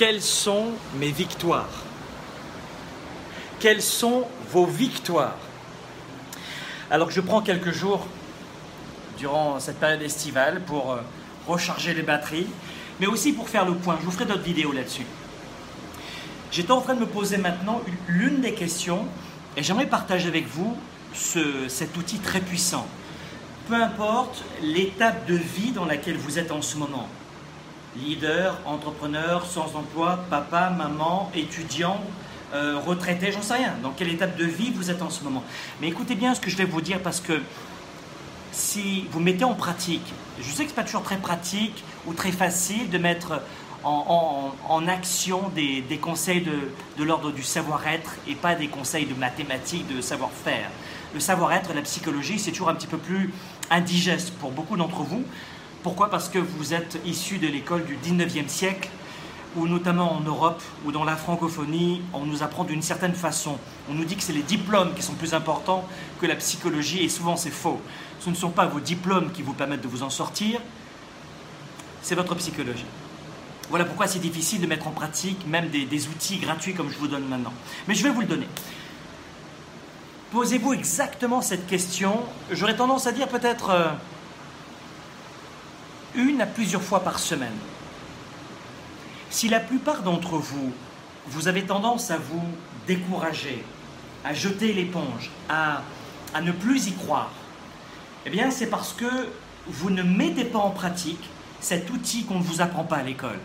Quelles sont mes victoires? Quelles sont vos victoires? Alors je prends quelques jours durant cette période estivale pour euh, recharger les batteries, mais aussi pour faire le point. Je vous ferai d'autres vidéos là-dessus. J'étais en train de me poser maintenant l'une des questions et j'aimerais partager avec vous cet outil très puissant. Peu importe l'étape de vie dans laquelle vous êtes en ce moment, leader, entrepreneur, sans emploi, papa, maman, étudiant, euh, retraité, j'en sais rien, dans quelle étape de vie vous êtes en ce moment? Mais écoutez bien ce que je vais vous dire parce que si vous mettez en pratique, je sais que ce n'est pas toujours très pratique ou très facile de mettre en, action des, conseils de, de l'ordre du savoir-être et pas des conseils de mathématiques, de savoir-faire. Le savoir-être, la psychologie, c'est toujours un petit peu plus indigeste pour beaucoup d'entre vous. Pourquoi? Parce que vous êtes issu de l'école du 19e siècle, où notamment en Europe ou dans la francophonie, on nous apprend d'une certaine façon. On nous dit que c'est les diplômes qui sont plus importants que la psychologie, et souvent c'est faux. Ce ne sont pas vos diplômes qui vous permettent de vous en sortir, c'est votre psychologie. Voilà pourquoi c'est difficile de mettre en pratique même des, outils gratuits comme je vous donne maintenant. Mais je vais vous le donner. Posez-vous exactement cette question. J'aurais tendance à dire peut-être euh, une à plusieurs fois par semaine. Si la plupart d'entre vous, vous avez tendance à vous décourager, à jeter l'éponge, à, à ne plus y croire, eh bien c'est parce que vous ne mettez pas en pratique cet outil qu'on ne vous apprend pas à l'école.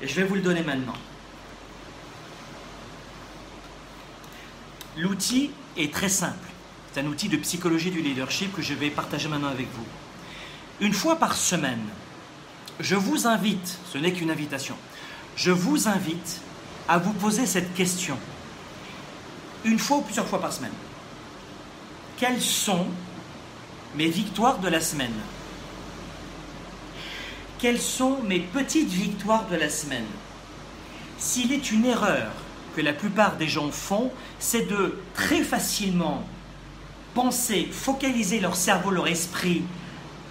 Et je vais vous le donner maintenant. L'outil est très simple. C'est un outil de psychologie du leadership que je vais partager maintenant avec vous. Une fois par semaine, je vous invite, ce n'est qu'une invitation, je vous invite à vous poser cette question. Une fois ou plusieurs fois par semaine. Quelles sont mes victoires de la semaine? Quelles sont mes petites victoires de la semaine? S'il est une erreur que la plupart des gens font, c'est de très facilement penser, focaliser leur cerveau, leur esprit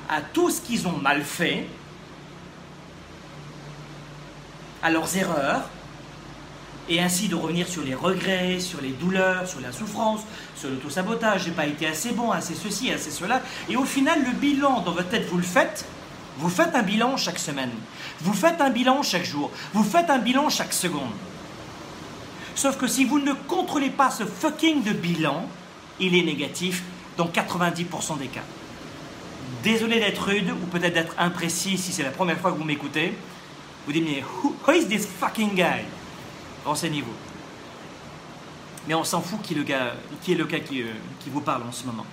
à tout ce qu'ils ont mal fait, à leurs erreurs, et ainsi de revenir sur les regrets, sur les douleurs, sur la souffrance, sur l'auto-sabotage, j'ai pas été assez bon, assez ceci, assez cela. Et au final, le bilan dans votre tête, vous le faites. Vous faites un bilan chaque semaine. Vous faites un bilan chaque jour. Vous faites un bilan chaque seconde. Sauf que si vous ne contrôlez pas ce fucking de bilan, il est négatif dans 90% des cas. Désolé d'être rude ou peut-être d'être imprécis si c'est la première fois que vous m'écoutez. Vous dites, mais who, is this fucking guy? Renseignez-vous. Mais on s'en fout qui est le gars, qui, est le gars qui, euh, qui vous parle en ce moment.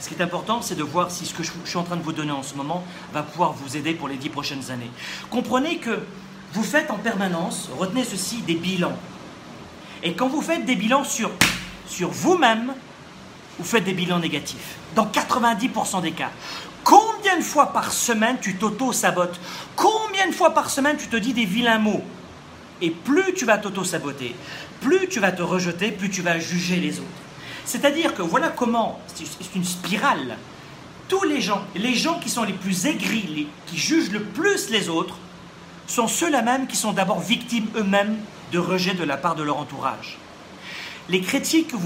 Ce qui est important, c'est de voir si ce que je suis en train de vous donner en ce moment va pouvoir vous aider pour les dix prochaines années. Comprenez que vous faites en permanence, retenez ceci, des bilans. Et quand vous faites des bilans sur, sur vous-même, vous faites des bilans négatifs. Dans 90% des cas. Combien de fois par semaine tu t'auto-sabotes? Combien de fois par semaine tu te dis des vilains mots? Et plus tu vas t'auto-saboter, plus tu vas te rejeter, plus tu vas juger les autres. C'est-à-dire que voilà comment, c'est une spirale. Tous les gens, les gens qui sont les plus aigris, qui jugent le plus les autres, sont ceux-là même qui sont d'abord victimes eux-mêmes de rejet de la part de leur entourage. Les critiques que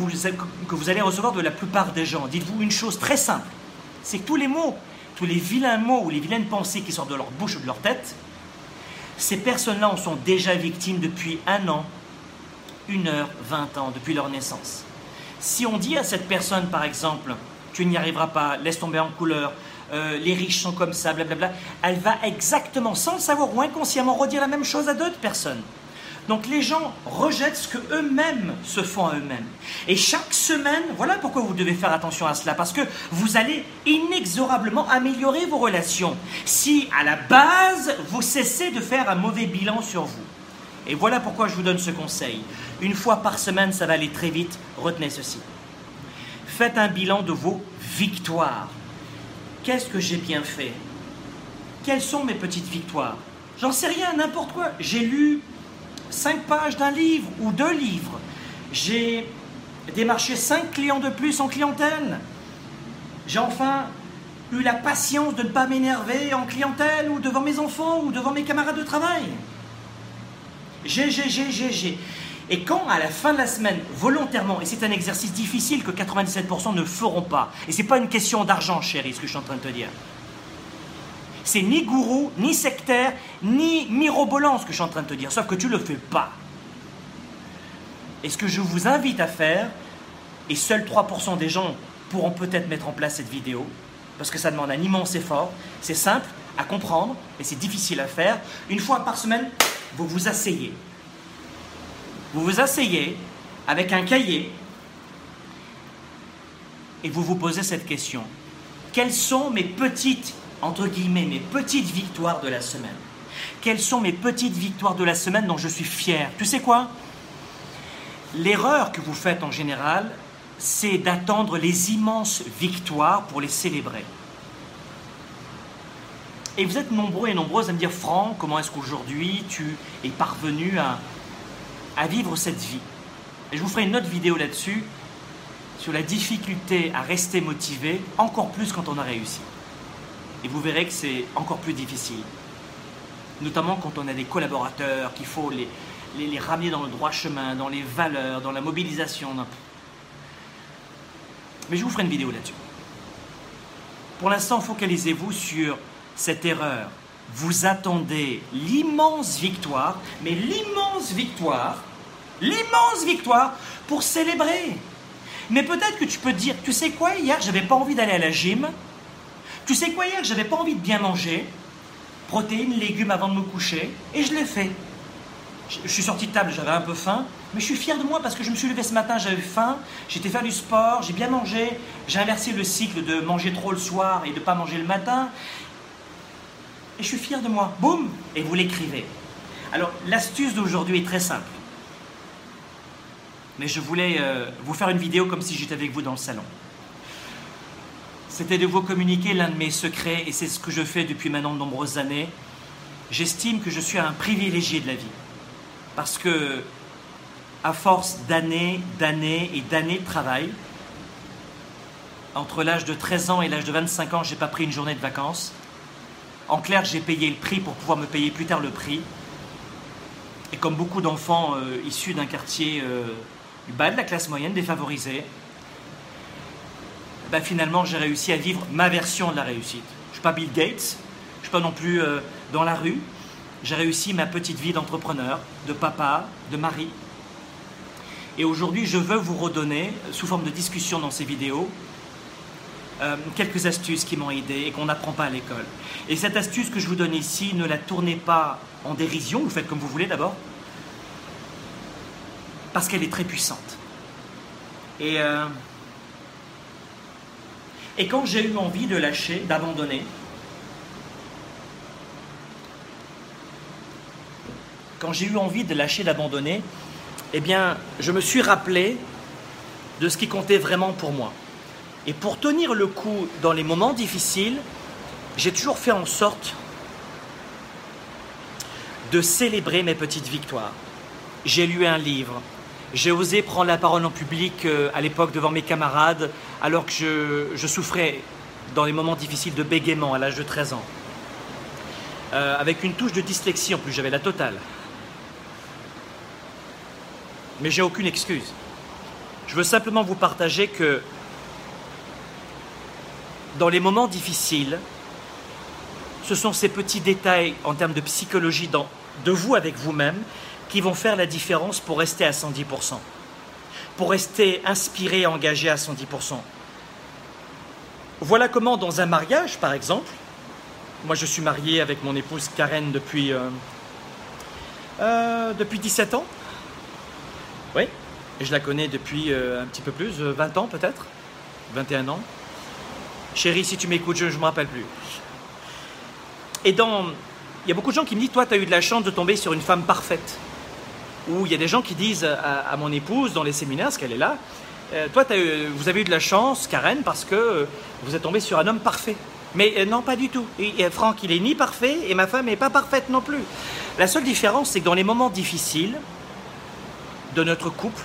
vous, allez recevoir de la plupart des gens, dites-vous une chose très simple, c'est que tous les mots, tous les vilains mots ou les vilaines pensées qui sortent de leur bouche ou de leur tête, ces personnes-là en sont déjà victimes depuis un an, une heure, vingt ans, depuis leur naissance. Si on dit à cette personne, par exemple, tu n'y arriveras pas, laisse tomber en couleur, euh, les riches sont comme ça, blablabla, elle va exactement, sans le savoir ou inconsciemment, redire la même chose à d'autres personnes. Donc les gens rejettent ce que eux-mêmes se font à eux-mêmes. Et chaque semaine, voilà pourquoi vous devez faire attention à cela, parce que vous allez inexorablement améliorer vos relations si à la base vous cessez de faire un mauvais bilan sur vous. Et voilà pourquoi je vous donne ce conseil. Une fois par semaine, ça va aller très vite. Retenez ceci. Faites un bilan de vos victoires. Qu'est-ce que j'ai bien fait? Quelles sont mes petites victoires? J'en sais rien, n'importe quoi. J'ai lu cinq pages d'un livre ou deux livres. J'ai démarché cinq clients de plus en clientèle. J'ai enfin eu la patience de ne pas m'énerver en clientèle ou devant mes enfants ou devant mes camarades de travail. G, G, G, G, G. Et quand à la fin de la semaine, volontairement, et c'est un exercice difficile que 97% ne feront pas, et c'est pas une question d'argent, chérie, ce que je suis en train de te dire. C'est ni gourou, ni sectaire, ni mirobolant ce que je suis en train de te dire, sauf que tu ne le fais pas. Et ce que je vous invite à faire, et seuls 3% des gens pourront peut-être mettre en place cette vidéo, parce que ça demande un immense effort, c'est simple à comprendre, et c'est difficile à faire. Une fois par semaine, vous vous asseyez. Vous vous asseyez avec un cahier et vous vous posez cette question. Quelles sont mes petites entre guillemets, mes petites victoires de la semaine. Quelles sont mes petites victoires de la semaine dont je suis fier? Tu sais quoi? L'erreur que vous faites en général, c'est d'attendre les immenses victoires pour les célébrer. Et vous êtes nombreux et nombreuses à me dire, Franck, comment est-ce qu'aujourd'hui tu es parvenu à, à vivre cette vie? Et je vous ferai une autre vidéo là-dessus, sur la difficulté à rester motivé, encore plus quand on a réussi. Et vous verrez que c'est encore plus difficile. Notamment quand on a des collaborateurs, qu'il faut les, ramener dans le droit chemin, dans les valeurs, dans la mobilisation. Mais je vous ferai une vidéo là-dessus. Pour l'instant, focalisez-vous sur cette erreur. Vous attendez l'immense victoire, mais l'immense victoire, l'immense victoire pour célébrer. Mais peut-être que tu peux dire, tu sais quoi, hier, j'avais pas envie d'aller à la gym, tu sais quoi, hier, j'avais pas envie de bien manger, protéines, légumes avant de me coucher, et je l'ai fait. Je, suis sorti de table, j'avais un peu faim, mais je suis fier de moi parce que je me suis levé ce matin, j'avais faim, j'étais faire du sport, j'ai bien mangé, j'ai inversé le cycle de manger trop le soir et de pas manger le matin, et je suis fier de moi. Boum Et vous l'écrivez. Alors, l'astuce d'aujourd'hui est très simple. Mais je voulais euh, vous faire une vidéo comme si j'étais avec vous dans le salon c'était de vous communiquer l'un de mes secrets, et c'est ce que je fais depuis maintenant de nombreuses années. J'estime que je suis un privilégié de la vie. Parce que, à force d'années, d'années et d'années de travail, entre l'âge de 13 ans et l'âge de 25 ans, je n'ai pas pris une journée de vacances. En clair, j'ai payé le prix pour pouvoir me payer plus tard le prix. Et comme beaucoup d'enfants euh, issus d'un quartier euh, bas de la classe moyenne, défavorisé, bah, finalement j'ai réussi à vivre ma version de la réussite. Je ne suis pas Bill Gates, je ne suis pas non plus euh, dans la rue. J'ai réussi ma petite vie d'entrepreneur, de papa, de mari. Et aujourd'hui, je veux vous redonner, sous forme de discussion dans ces vidéos, euh, quelques astuces qui m'ont aidé et qu'on n'apprend pas à l'école. Et cette astuce que je vous donne ici, ne la tournez pas en dérision, vous faites comme vous voulez d'abord, parce qu'elle est très puissante. Et euh, et quand j'ai eu envie de lâcher, d'abandonner, quand j'ai eu envie de lâcher, d'abandonner, eh bien, je me suis rappelé de ce qui comptait vraiment pour moi. Et pour tenir le coup dans les moments difficiles, j'ai toujours fait en sorte de célébrer mes petites victoires. J'ai lu un livre, j'ai osé prendre la parole en public euh, à l'époque devant mes camarades, alors que je, souffrais dans les moments difficiles de bégaiement à l'âge de 13 ans. Euh, avec une touche de dyslexie en plus, j'avais la totale. Mais j'ai aucune excuse. Je veux simplement vous partager que dans les moments difficiles, ce sont ces petits détails en termes de psychologie de vous avec vous-même qui vont faire la différence pour rester à 110%, pour rester inspiré, engagé à 110%. Voilà comment dans un mariage, par exemple, moi je suis marié avec mon épouse Karen depuis, euh, euh, depuis 17 ans, oui, je la connais depuis euh, un petit peu plus, 20 ans peut-être, 21 ans. Chérie, si tu m'écoutes, je ne me rappelle plus. Et dans, il y a beaucoup de gens qui me disent, toi, tu as eu de la chance de tomber sur une femme parfaite où il y a des gens qui disent à, mon épouse dans les séminaires, parce qu'elle est là, euh, toi, vous avez eu de la chance, Karen, parce que euh, vous êtes tombé sur un homme parfait. Mais euh, non, pas du tout. Franck, il est ni parfait et ma femme n'est pas parfaite non plus. La seule différence, c'est que dans les moments difficiles de notre couple,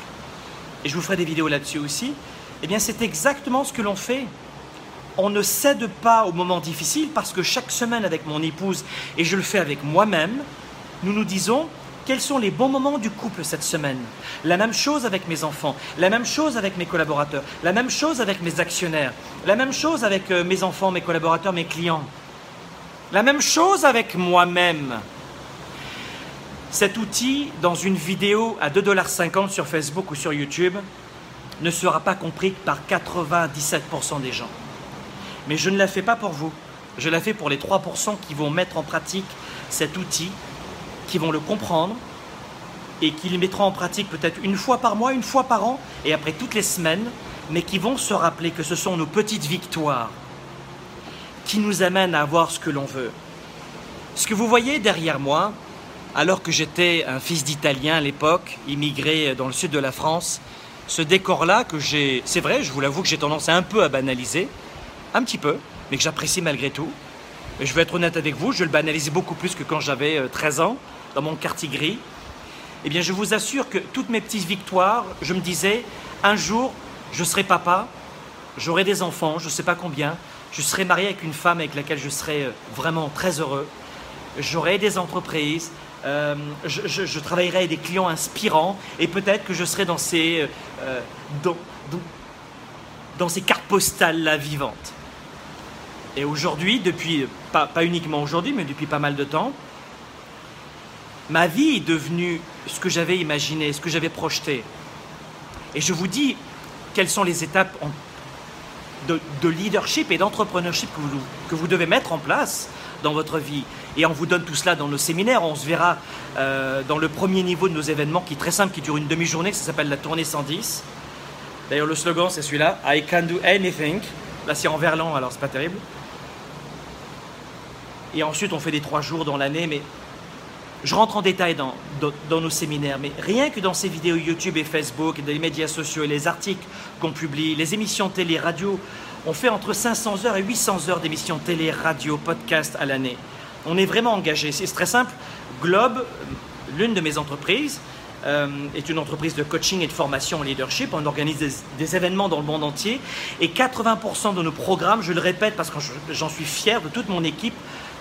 et je vous ferai des vidéos là-dessus aussi, eh c'est exactement ce que l'on fait. On ne cède pas aux moments difficiles parce que chaque semaine avec mon épouse, et je le fais avec moi-même, nous nous disons quels sont les bons moments du couple cette semaine. La même chose avec mes enfants, la même chose avec mes collaborateurs, la même chose avec mes actionnaires, la même chose avec euh, mes enfants, mes collaborateurs, mes clients. La même chose avec moi-même. Cet outil, dans une vidéo à 2,50$ sur Facebook ou sur YouTube, ne sera pas compris par 97% des gens. Mais je ne la fais pas pour vous. Je la fais pour les 3% qui vont mettre en pratique cet outil, qui vont le comprendre et qui le mettront en pratique peut-être une fois par mois, une fois par an et après toutes les semaines, mais qui vont se rappeler que ce sont nos petites victoires qui nous amènent à avoir ce que l'on veut. Ce que vous voyez derrière moi, alors que j'étais un fils d'Italien à l'époque, immigré dans le sud de la France, ce décor-là que j'ai, c'est vrai, je vous l'avoue que j'ai tendance un peu à banaliser, un petit peu, mais que j'apprécie malgré tout. Je vais être honnête avec vous, je le banalisais beaucoup plus que quand j'avais 13 euh, ans, dans mon quartier gris. Eh bien, je vous assure que toutes mes petites victoires, je me disais, un jour, je serai papa, j'aurai des enfants, je ne sais pas combien, je serai marié avec une femme avec laquelle je serai euh, vraiment très heureux, j'aurai des entreprises, euh, je, travaillerai avec des clients inspirants et peut-être que je serai dans ces, dans, dans ces cartes postales-là vivantes. Et aujourd'hui, depuis, pas, pas uniquement aujourd'hui, mais depuis pas mal de temps, ma vie est devenue ce que j'avais imaginé, ce que j'avais projeté. Et je vous dis quelles sont les étapes de, leadership et d'entrepreneurship que vous, devez mettre en place dans votre vie. Et on vous donne tout cela dans nos séminaires. On se verra euh, dans le premier niveau de nos événements qui est très simple, qui dure une demi-journée, ça s'appelle la tournée 110. D'ailleurs, le slogan, c'est celui-là I can do anything. Là, c'est en verlan, alors c'est pas terrible. Et ensuite, on fait des trois jours dans l'année, mais je rentre en détail dans, nos séminaires, mais rien que dans ces vidéos YouTube et Facebook, et dans les médias sociaux et les articles qu'on publie, les émissions télé, radio, on fait entre 500 heures et 800 heures d'émissions télé, radio, podcast à l'année. On est vraiment engagé. C'est très simple. Globe, l'une de mes entreprises, euh, est une entreprise de coaching et de formation en leadership. On organise des, événements dans le monde entier et 80% de nos programmes, je le répète parce que j'en suis fier de toute mon équipe,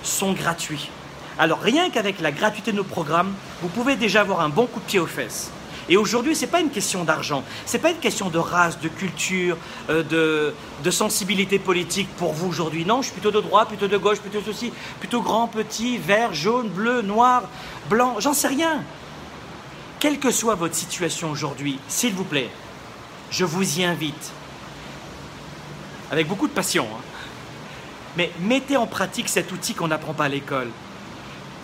sont gratuits. Alors rien qu'avec la gratuité de nos programmes, vous pouvez déjà avoir un bon coup de pied aux fesses. Et aujourd'hui, ce n'est pas une question d'argent, ce n'est pas une question de race, de culture, euh, de, sensibilité politique pour vous aujourd'hui. Non, je suis plutôt de droite, plutôt de gauche, plutôt ceci, plutôt grand, petit, vert, jaune, bleu, noir, blanc, j'en sais rien. Quelle que soit votre situation aujourd'hui, s'il vous plaît, je vous y invite, avec beaucoup de passion, hein, mais mettez en pratique cet outil qu'on n'apprend pas à l'école.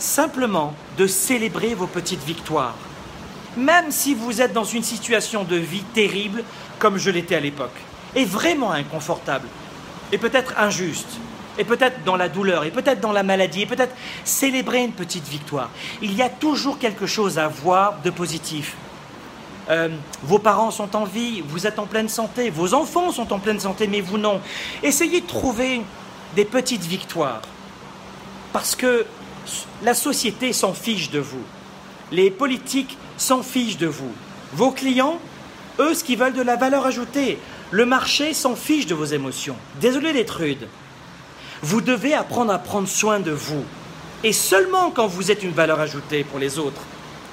Simplement de célébrer vos petites victoires. Même si vous êtes dans une situation de vie terrible, comme je l'étais à l'époque, et vraiment inconfortable, et peut-être injuste, et peut-être dans la douleur, et peut-être dans la maladie, et peut-être célébrer une petite victoire. Il y a toujours quelque chose à voir de positif. Euh, vos parents sont en vie, vous êtes en pleine santé, vos enfants sont en pleine santé, mais vous non. Essayez de trouver des petites victoires. Parce que la société s'en fiche de vous. Les politiques s'en fichent de vous. Vos clients, eux, ce qu'ils veulent de la valeur ajoutée. Le marché s'en fiche de vos émotions. Désolé d'être rude. Vous devez apprendre à prendre soin de vous. Et seulement quand vous êtes une valeur ajoutée pour les autres,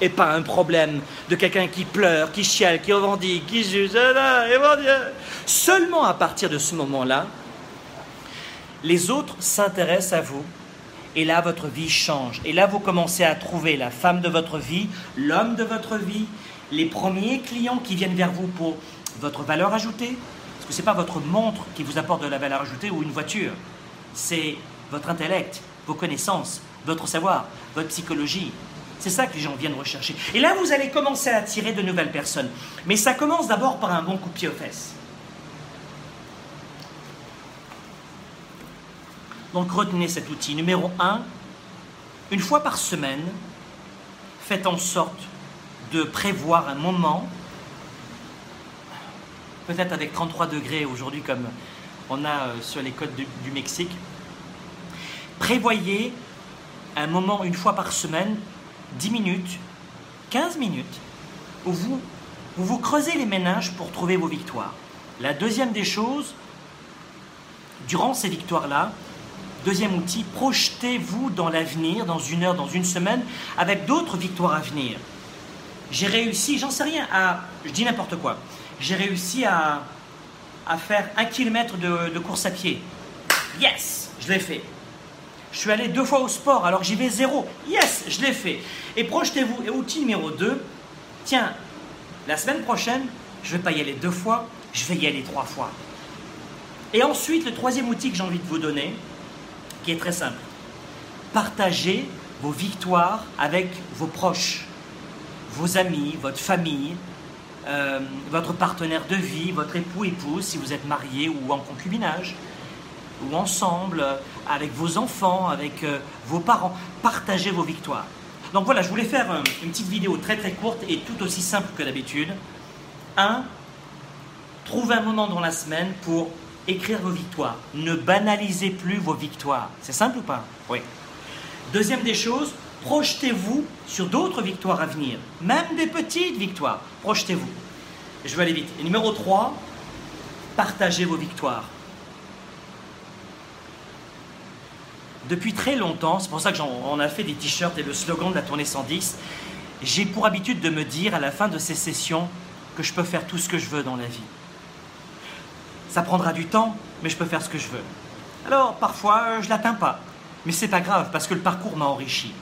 et pas un problème de quelqu'un qui pleure, qui chiale, qui revendique, qui juge, seulement à partir de ce moment-là, les autres s'intéressent à vous. Et là, votre vie change. Et là, vous commencez à trouver la femme de votre vie, l'homme de votre vie, les premiers clients qui viennent vers vous pour votre valeur ajoutée. Parce que ce n'est pas votre montre qui vous apporte de la valeur ajoutée ou une voiture c'est votre intellect, vos connaissances, votre savoir, votre psychologie. C'est ça que les gens viennent rechercher. Et là, vous allez commencer à attirer de nouvelles personnes. Mais ça commence d'abord par un bon coup de pied aux fesses. Donc retenez cet outil. Numéro 1, une fois par semaine, faites en sorte de prévoir un moment, peut-être avec 33 degrés aujourd'hui comme on a euh, sur les côtes du, Mexique. Prévoyez un moment une fois par semaine, 10 minutes, 15 minutes, où vous, vous creusez les ménages pour trouver vos victoires. La deuxième des choses, durant ces victoires-là, Deuxième outil, projetez-vous dans l'avenir, dans une heure, dans une semaine, avec d'autres victoires à venir. J'ai réussi, j'en sais rien, je dis n'importe quoi, j'ai réussi à, faire un kilomètre de, de course à pied. Yes, je l'ai fait. Je suis allé deux fois au sport alors j'y vais zéro. Yes, je l'ai fait. Et projetez-vous. Et outil numéro 2, tiens, la semaine prochaine, je ne vais pas y aller deux fois, je vais y aller trois fois. Et ensuite, le troisième outil que j'ai envie de vous donner, qui est très simple. Partagez vos victoires avec vos proches, vos amis, votre famille, euh, votre partenaire de vie, votre époux, épouse, si vous êtes marié ou en concubinage, ou ensemble, euh, avec vos enfants, avec euh, vos parents. Partagez vos victoires. Donc voilà, je voulais faire une petite vidéo très très courte et tout aussi simple que d'habitude. 1. Trouvez un moment dans la semaine pour écrire vos victoires. Ne banalisez plus vos victoires. C'est simple ou pas? Oui. Deuxième des choses, projetez-vous sur d'autres victoires à venir, même des petites victoires. Projetez-vous. Je vais aller vite. Et numéro 3, partagez vos victoires. Depuis très longtemps, c'est pour ça qu'on a fait des t-shirts et le slogan de la tournée 110, j'ai pour habitude de me dire à la fin de ces sessions que je peux faire tout ce que je veux dans la vie. Ça prendra du temps, mais je peux faire ce que je veux. Alors parfois, je l'atteins pas, mais c'est pas grave parce que le parcours m'a enrichi.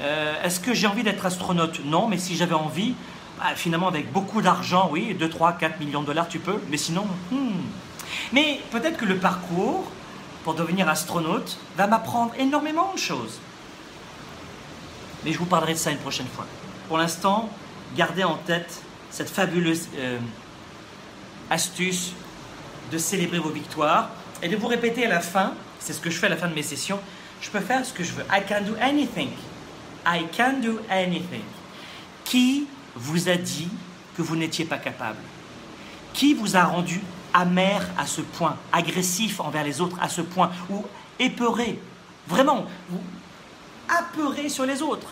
Euh, est-ce que j'ai envie d'être astronaute? Non, mais si j'avais envie, bah, finalement avec beaucoup d'argent, oui, 2, 3, 4 millions de dollars, tu peux, mais sinon, hmm. Mais peut-être que le parcours pour devenir astronaute va m'apprendre énormément de choses. Mais je vous parlerai de ça une prochaine fois. Pour l'instant, gardez en tête cette fabuleuse euh, astuce de célébrer vos victoires et de vous répéter à la fin, c'est ce que je fais à la fin de mes sessions, je peux faire ce que je veux. I can do anything. I can do anything. Qui vous a dit que vous n'étiez pas capable? Qui vous a rendu amer à ce point, agressif envers les autres à ce point, ou épeuré, vraiment, vous apeuré sur les autres?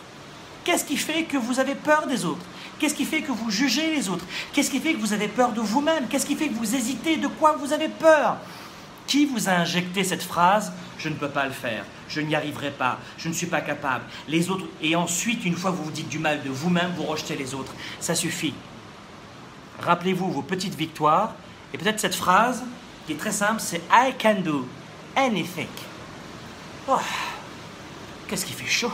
Qu'est-ce qui fait que vous avez peur des autres? Qu'est-ce qui fait que vous jugez les autres? Qu'est-ce qui fait que vous avez peur de vous-même? Qu'est-ce qui fait que vous hésitez? De quoi vous avez peur? Qui vous a injecté cette phrase Je ne peux pas le faire, je n'y arriverai pas, je ne suis pas capable. Les autres, et ensuite, une fois que vous vous dites du mal de vous-même, vous rejetez les autres. Ça suffit. Rappelez-vous vos petites victoires et peut-être cette phrase, qui est très simple, c'est I can do anything. Oh, qu'est-ce qui fait chaud